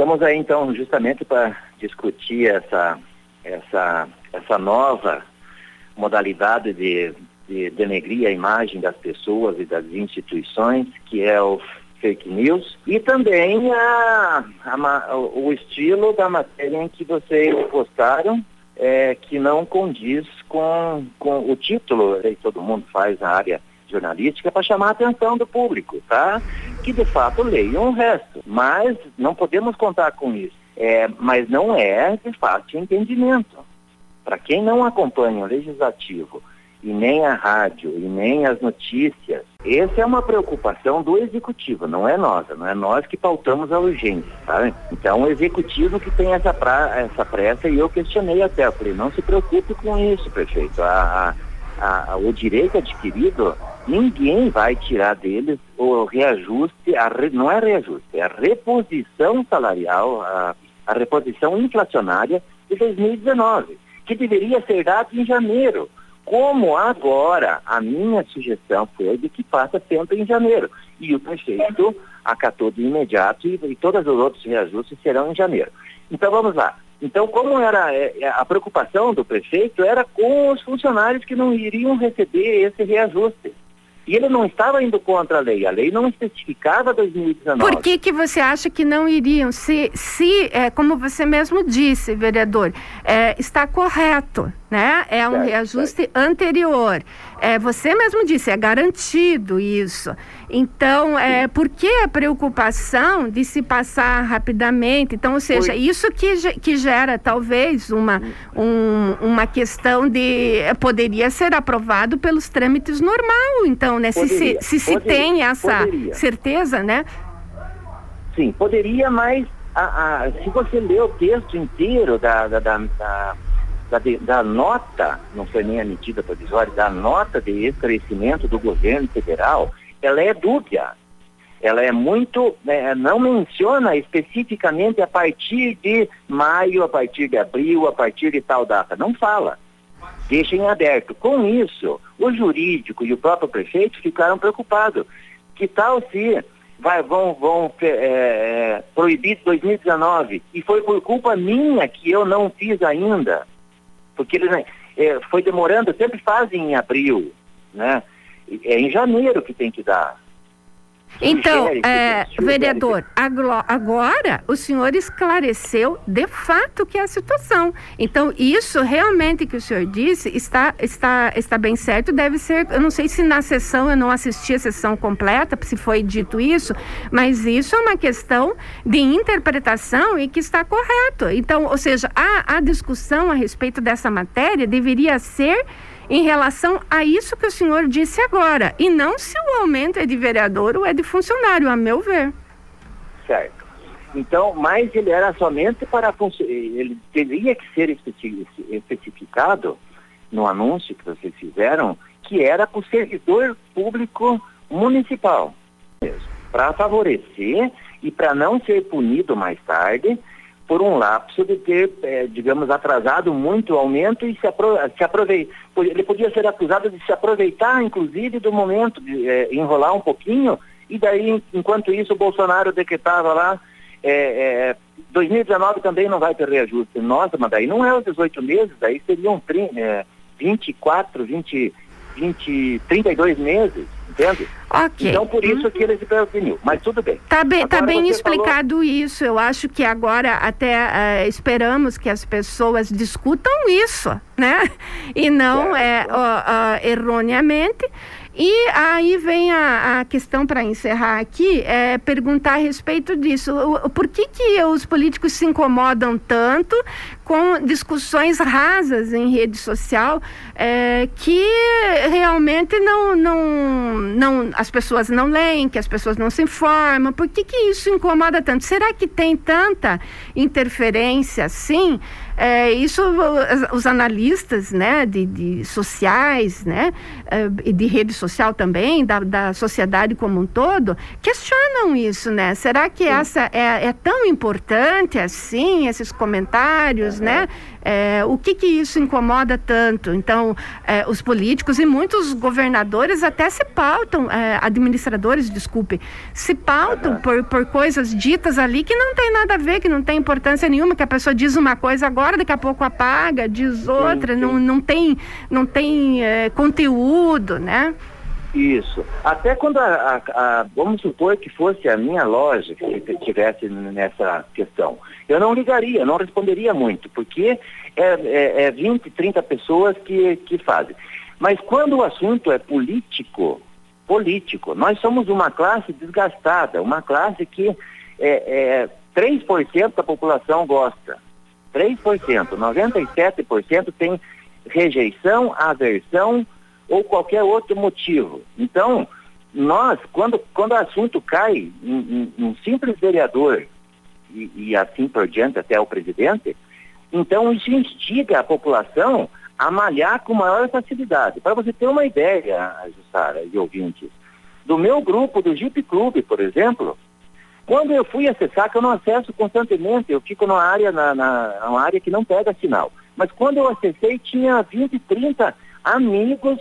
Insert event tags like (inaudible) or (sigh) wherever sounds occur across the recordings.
Estamos aí então justamente para discutir essa, essa, essa nova modalidade de, de denegrir a imagem das pessoas e das instituições, que é o fake news, e também a, a, o estilo da matéria em que vocês postaram, é, que não condiz com, com o título que todo mundo faz na área jornalística para chamar a atenção do público, tá? Que de fato leiam o resto, mas não podemos contar com isso. É, mas não é de fácil entendimento. Para quem não acompanha o legislativo e nem a rádio e nem as notícias, essa é uma preocupação do executivo, não é nossa, não é nós que pautamos a urgência, sabe? Então o executivo que tem essa, pra, essa pressa e eu questionei até, eu falei, não se preocupe com isso, prefeito. A, a, a, o direito adquirido, ninguém vai tirar deles o reajuste, a re, não é reajuste, é a reposição salarial, a, a reposição inflacionária de 2019, que deveria ser dada em janeiro. Como agora, a minha sugestão foi de que faça sempre em janeiro. E o prefeito acatou de imediato e, e todos os outros reajustes serão em janeiro. Então vamos lá. Então, como era é, é, a preocupação do prefeito era com os funcionários que não iriam receber esse reajuste. E ele não estava indo contra a lei, a lei não especificava 2019. Por que, que você acha que não iriam? Se, se é, como você mesmo disse, vereador, é, está correto, né? É um certo, reajuste certo. anterior. É, você mesmo disse, é garantido isso. Então, é, por que a preocupação de se passar rapidamente? Então, ou seja, isso que, que gera talvez uma, um, uma questão de é, poderia ser aprovado pelos trâmites normal, então, né? Poderia, se se, se, poderia, tem essa poderia. certeza, né? Sim, poderia, mas a, a, se você ler o texto inteiro da, da, da, da da, da nota, não foi nem emitida provisória, da nota de esclarecimento do governo federal, ela é dúbia. Ela é muito, é, não menciona especificamente a partir de maio, a partir de abril, a partir de tal data. Não fala. Deixa em aberto. Com isso, o jurídico e o próprio prefeito ficaram preocupados. Que tal se vai, vão, vão é, é proibir 2019? E foi por culpa minha que eu não fiz ainda porque ele né, é, foi demorando, sempre fazem em abril, né? É em janeiro que tem que dar. Então, é, vereador, agora o senhor esclareceu de fato que é a situação. Então, isso realmente que o senhor disse está, está, está bem certo. Deve ser, eu não sei se na sessão eu não assisti a sessão completa, se foi dito isso, mas isso é uma questão de interpretação e que está correto. Então, ou seja, a, a discussão a respeito dessa matéria deveria ser em relação a isso que o senhor disse agora, e não se o aumento é de vereador ou é de funcionário, a meu ver. Certo. Então, mas ele era somente para ele teria que ser especificado no anúncio que vocês fizeram que era para o servidor público municipal, para favorecer e para não ser punido mais tarde por um lapso de ter, é, digamos, atrasado muito o aumento e se, apro se aproveitar. Ele podia ser acusado de se aproveitar, inclusive, do momento, de é, enrolar um pouquinho, e daí, enquanto isso, o Bolsonaro decretava lá, é, 2019 também não vai ter reajuste. Nossa, mas daí não é os 18 meses, daí seriam 30, 24, 20, 20, 32 meses entende? Ok. Então, por isso uhum. que ele se preveniu. Mas tudo bem. Tá bem, tá bem explicado falou... isso. Eu acho que agora até uh, esperamos que as pessoas discutam isso, né? E não é, uh, uh, erroneamente. E aí vem a, a questão para encerrar aqui, é perguntar a respeito disso. O, por que, que os políticos se incomodam tanto com discussões rasas em rede social é, que realmente não, não, não, as pessoas não leem, que as pessoas não se informam. Por que, que isso incomoda tanto? Será que tem tanta interferência assim? É, isso os analistas né, de, de sociais, né, é, de rede social também, da, da sociedade como um todo, questionam isso, né? Será que Sim. essa é, é, tão importante assim, esses comentários né? É, o que que isso incomoda tanto? Então, é, os políticos e muitos governadores até se pautam, é, administradores, desculpe, se pautam por, por coisas ditas ali que não tem nada a ver, que não tem importância nenhuma, que a pessoa diz uma coisa agora, daqui a pouco apaga, diz outra, sim, sim. Não, não tem, não tem é, conteúdo, né? Isso. Até quando a, a, a, vamos supor que fosse a minha loja que estivesse nessa questão, eu não ligaria, não responderia muito, porque é, é, é 20, 30 pessoas que, que fazem. Mas quando o assunto é político, político, nós somos uma classe desgastada, uma classe que é, é 3% da população gosta. 3%, 97% tem rejeição, aversão, ou qualquer outro motivo. Então, nós, quando, quando o assunto cai em, um simples vereador e, e, assim por diante até o presidente, então isso instiga a população a malhar com maior facilidade. Para você ter uma ideia, Jussara e ouvintes, do meu grupo do Jeep Clube, por exemplo, quando eu fui acessar, que eu não acesso constantemente, eu fico numa área, na, na uma área que não pega sinal. Mas quando eu acessei, tinha 20, 30 amigos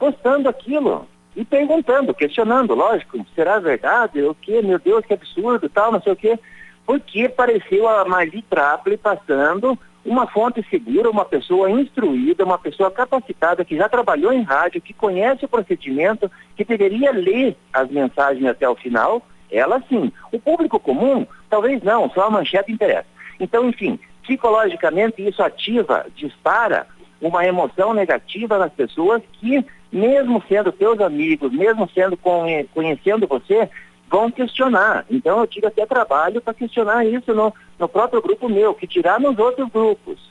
postando aquilo e perguntando, questionando, lógico, será verdade? O que? Meu Deus, que absurdo, tal, não sei o quê. Porque pareceu a Marli Traple passando uma fonte segura, uma pessoa instruída, uma pessoa capacitada que já trabalhou em rádio, que conhece o procedimento, que deveria ler as mensagens até o final, ela sim. O público comum, talvez não, só a manchete interessa. Então, enfim, psicologicamente isso ativa, dispara uma emoção negativa nas pessoas que mesmo sendo teus amigos, mesmo sendo conhecendo você, vão questionar. Então eu tive até trabalho para questionar isso no, no próprio grupo meu, que tirar nos outros grupos.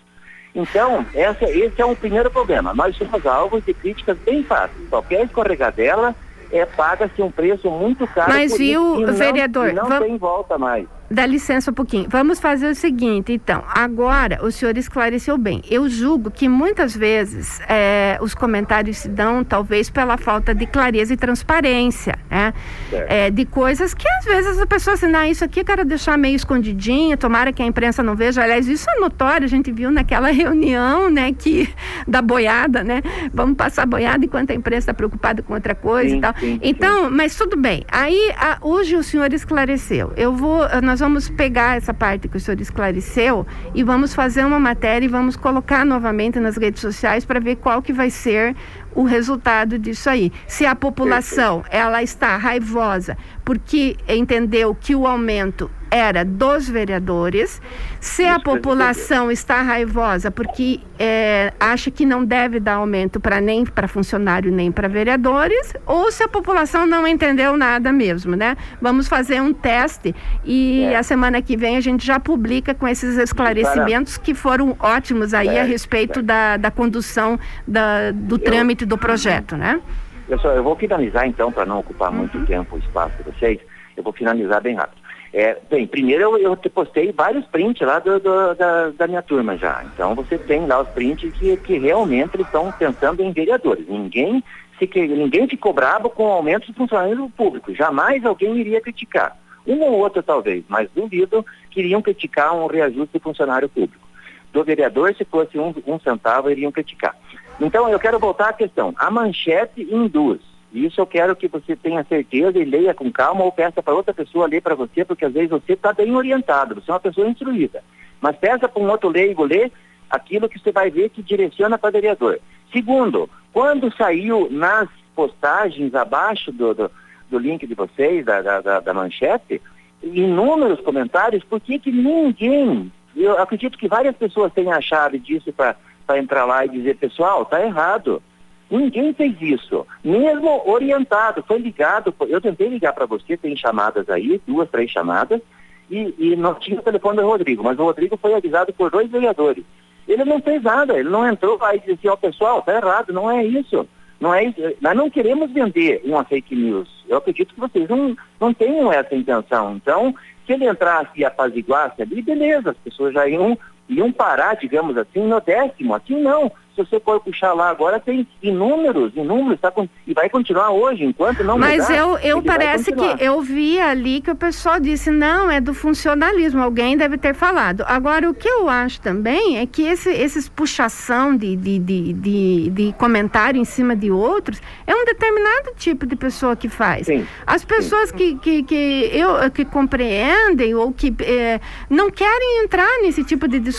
Então, essa, esse é um primeiro problema. Nós somos alvos de críticas bem fáceis. Qualquer escorregadela é, paga-se um preço muito caro. Mas viu, vereador? Não, não tem volta mais. Dá licença um pouquinho. Vamos fazer o seguinte, então. Agora, o senhor esclareceu bem. Eu julgo que muitas vezes é, os comentários se dão, talvez, pela falta de clareza e transparência, né? É, de coisas que, às vezes, a pessoa assim, não, isso aqui eu quero deixar meio escondidinho, tomara que a imprensa não veja. Aliás, isso é notório, a gente viu naquela (laughs) reunião, né, que, da boiada, né? Vamos passar boiada enquanto a imprensa está preocupada com outra coisa sim, e tal. Sim, então, sim. mas tudo bem. Aí, a, hoje o senhor esclareceu. Eu vou, nós nós vamos pegar essa parte que o senhor esclareceu e vamos fazer uma matéria e vamos colocar novamente nas redes sociais para ver qual que vai ser o resultado disso aí. Se a população ela está raivosa porque entendeu que o aumento era dos vereadores. Se a população está raivosa porque é, acha que não deve dar aumento para nem para funcionário nem para vereadores, ou se a população não entendeu nada mesmo, né? Vamos fazer um teste e é. a semana que vem a gente já publica com esses esclarecimentos que foram ótimos aí é, a respeito da, da condução da, do eu, trâmite do projeto, né? Eu, só, eu vou finalizar então para não ocupar muito uhum. tempo o espaço de vocês. Eu vou finalizar bem rápido. É, bem, primeiro eu, eu postei vários prints lá do, do, da, da, minha turma já. Então você tem lá os prints que, que realmente eles estão pensando em vereadores. Ninguém, se, ninguém ficou bravo com o aumento de funcionário público. Jamais alguém iria criticar. Um ou outro talvez, mas duvido que iriam criticar um reajuste de funcionário público. Do vereador, se fosse um, um centavo, iriam criticar. Então eu quero voltar à questão. A manchete induz isso eu quero que você tenha certeza e leia com calma ou peça para outra pessoa ler para você, porque às vezes você está bem orientado, você é uma pessoa instruída. Mas peça para um outro leigo ler aquilo que você vai ver que direciona para o vereador. Segundo, quando saiu nas postagens abaixo do, do, do link de vocês, da, da, da, manchete, inúmeros comentários, por que que ninguém, eu acredito que várias pessoas têm a chave disso para entrar lá e dizer, pessoal, está errado. Ninguém fez isso, mesmo orientado, foi ligado, eu tentei ligar para você, tem chamadas aí, duas, três chamadas, e, e não tinha o telefone do Rodrigo, mas o Rodrigo foi avisado por dois vereadores. Ele não fez nada, ele não entrou lá e disse assim, ó oh, pessoal, tá errado, não é isso. Não é isso. Nós não queremos vender uma fake news. Eu acredito que vocês não, não tenham essa intenção. Então, se ele entrasse e apaziguasse ali, beleza, as pessoas já iam iam parar, digamos assim, no décimo. Aqui não se você for puxar lá agora, tem inúmeros, inúmeros, tá, e vai continuar hoje, enquanto não Mas mudar, eu, eu parece que eu vi ali que o pessoal disse, não, é do funcionalismo, alguém deve ter falado. Agora, o que eu acho também é que esse, esses puxação de, de, de, de, de comentário em cima de outros é um determinado tipo de pessoa que faz. Sim, As pessoas sim. Que, que, que, eu, que compreendem ou que é, não querem entrar nesse tipo de discussão,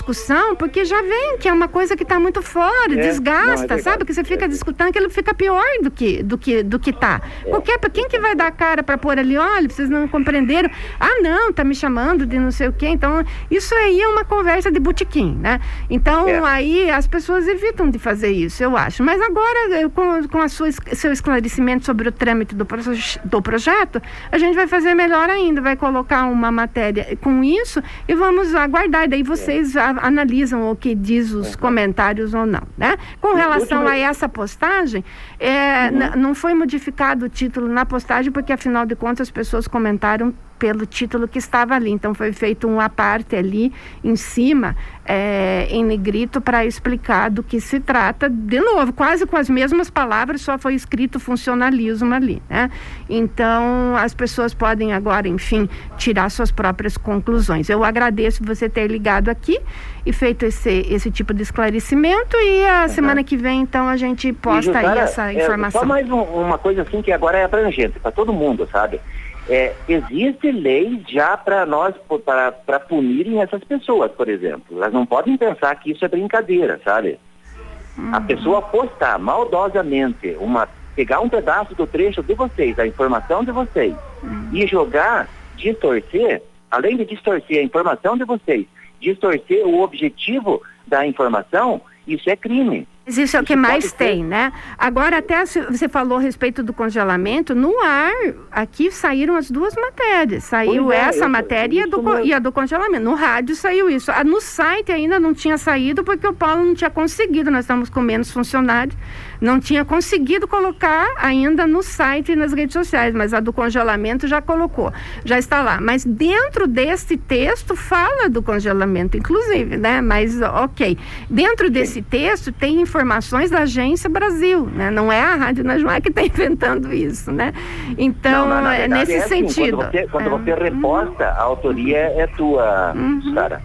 porque já vem que é uma coisa que está muito fora é, desgasta, não, é sabe? Que você fica é. discutindo que ele fica pior do que do que do que tá. É. Qualquer, quem que vai dar cara para pôr ali, olha, vocês não compreenderam. Ah, não, tá me chamando de não sei o quê. Então, isso aí é uma conversa de botequim, né? Então, é. aí as pessoas evitam de fazer isso, eu acho. Mas agora, com, com a sua, seu esclarecimento sobre o trâmite do, do projeto, a gente vai fazer melhor ainda, vai colocar uma matéria com isso e vamos aguardar. Daí vocês a, analisam o que diz os comentários ou não. Né? Com relação a essa postagem, é, uhum. não foi modificado o título na postagem, porque afinal de contas as pessoas comentaram pelo título que estava ali. Então foi feito um aparte ali em cima, é, em negrito, para explicar do que se trata. De novo, quase com as mesmas palavras, só foi escrito funcionalismo ali. Né? Então as pessoas podem agora, enfim, tirar suas próprias conclusões. Eu agradeço você ter ligado aqui e feito esse, esse tipo de esclarecimento e a uhum. semana que vem, então, a gente posta aí essa informação. É, só mais um, uma coisa assim que agora é abrangente para todo mundo, sabe? É, existe lei já para nós, para punirem essas pessoas, por exemplo. Elas não podem pensar que isso é brincadeira, sabe? Uhum. A pessoa postar maldosamente, uma, pegar um pedaço do trecho de vocês, a informação de vocês, uhum. e jogar, distorcer, além de distorcer a informação de vocês, distorcer o objetivo da informação, isso é crime. Mas isso é o que mais tem, né? Agora, até você falou a respeito do congelamento, no ar, aqui saíram as duas matérias. Saiu é, essa matéria e a, do, e a, do, congelamento. No rádio saiu isso. Ah, no site ainda não tinha saído porque o Paulo não tinha conseguido, nós estamos com menos funcionários, não tinha conseguido colocar ainda no site e nas redes sociais, mas a do congelamento já colocou, já está lá. Mas dentro desse texto fala do congelamento, inclusive, né? Mas ok. Dentro desse texto tem informações informações da Agência Brasil, né? Não é a Rádio Najmar que está (laughs) inventando isso, né? Então, não, não, é nesse é assim, sentido. Quando você, quando é. você reposta, a autoria é tua, uhum. Sara.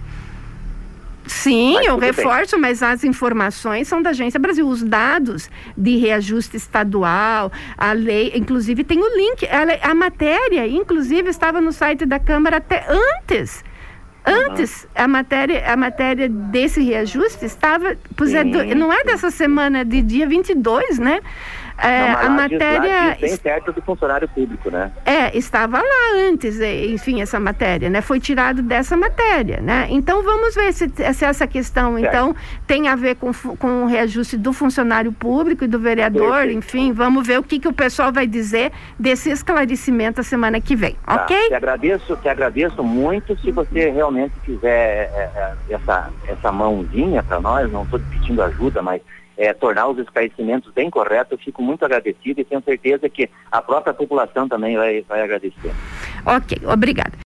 Sim, mas eu reforço, bem. mas as informações são da Agência Brasil. Os dados de reajuste estadual, a lei, inclusive tem o link. A, a matéria, inclusive, estava no site da Câmara até antes Antes, a matéria, a matéria desse reajuste estava. Pois é, não é dessa semana, de dia 22, né? É, não, a matéria. Diz, do funcionário público, né? É, estava lá antes, enfim, essa matéria, né? Foi tirado dessa matéria, né? Então vamos ver se, se essa questão, certo. então, tem a ver com, com o reajuste do funcionário público e do vereador, Perfeito. enfim, vamos ver o que, que o pessoal vai dizer desse esclarecimento a semana que vem, tá. ok? Te agradeço, te agradeço muito se você realmente fizer é, é, essa, essa mãozinha para nós, não estou pedindo ajuda, mas é, tornar os esclarecimentos bem corretos, eu fico muito agradecido e tenho certeza que a própria população também vai, vai agradecer. Ok, obrigada.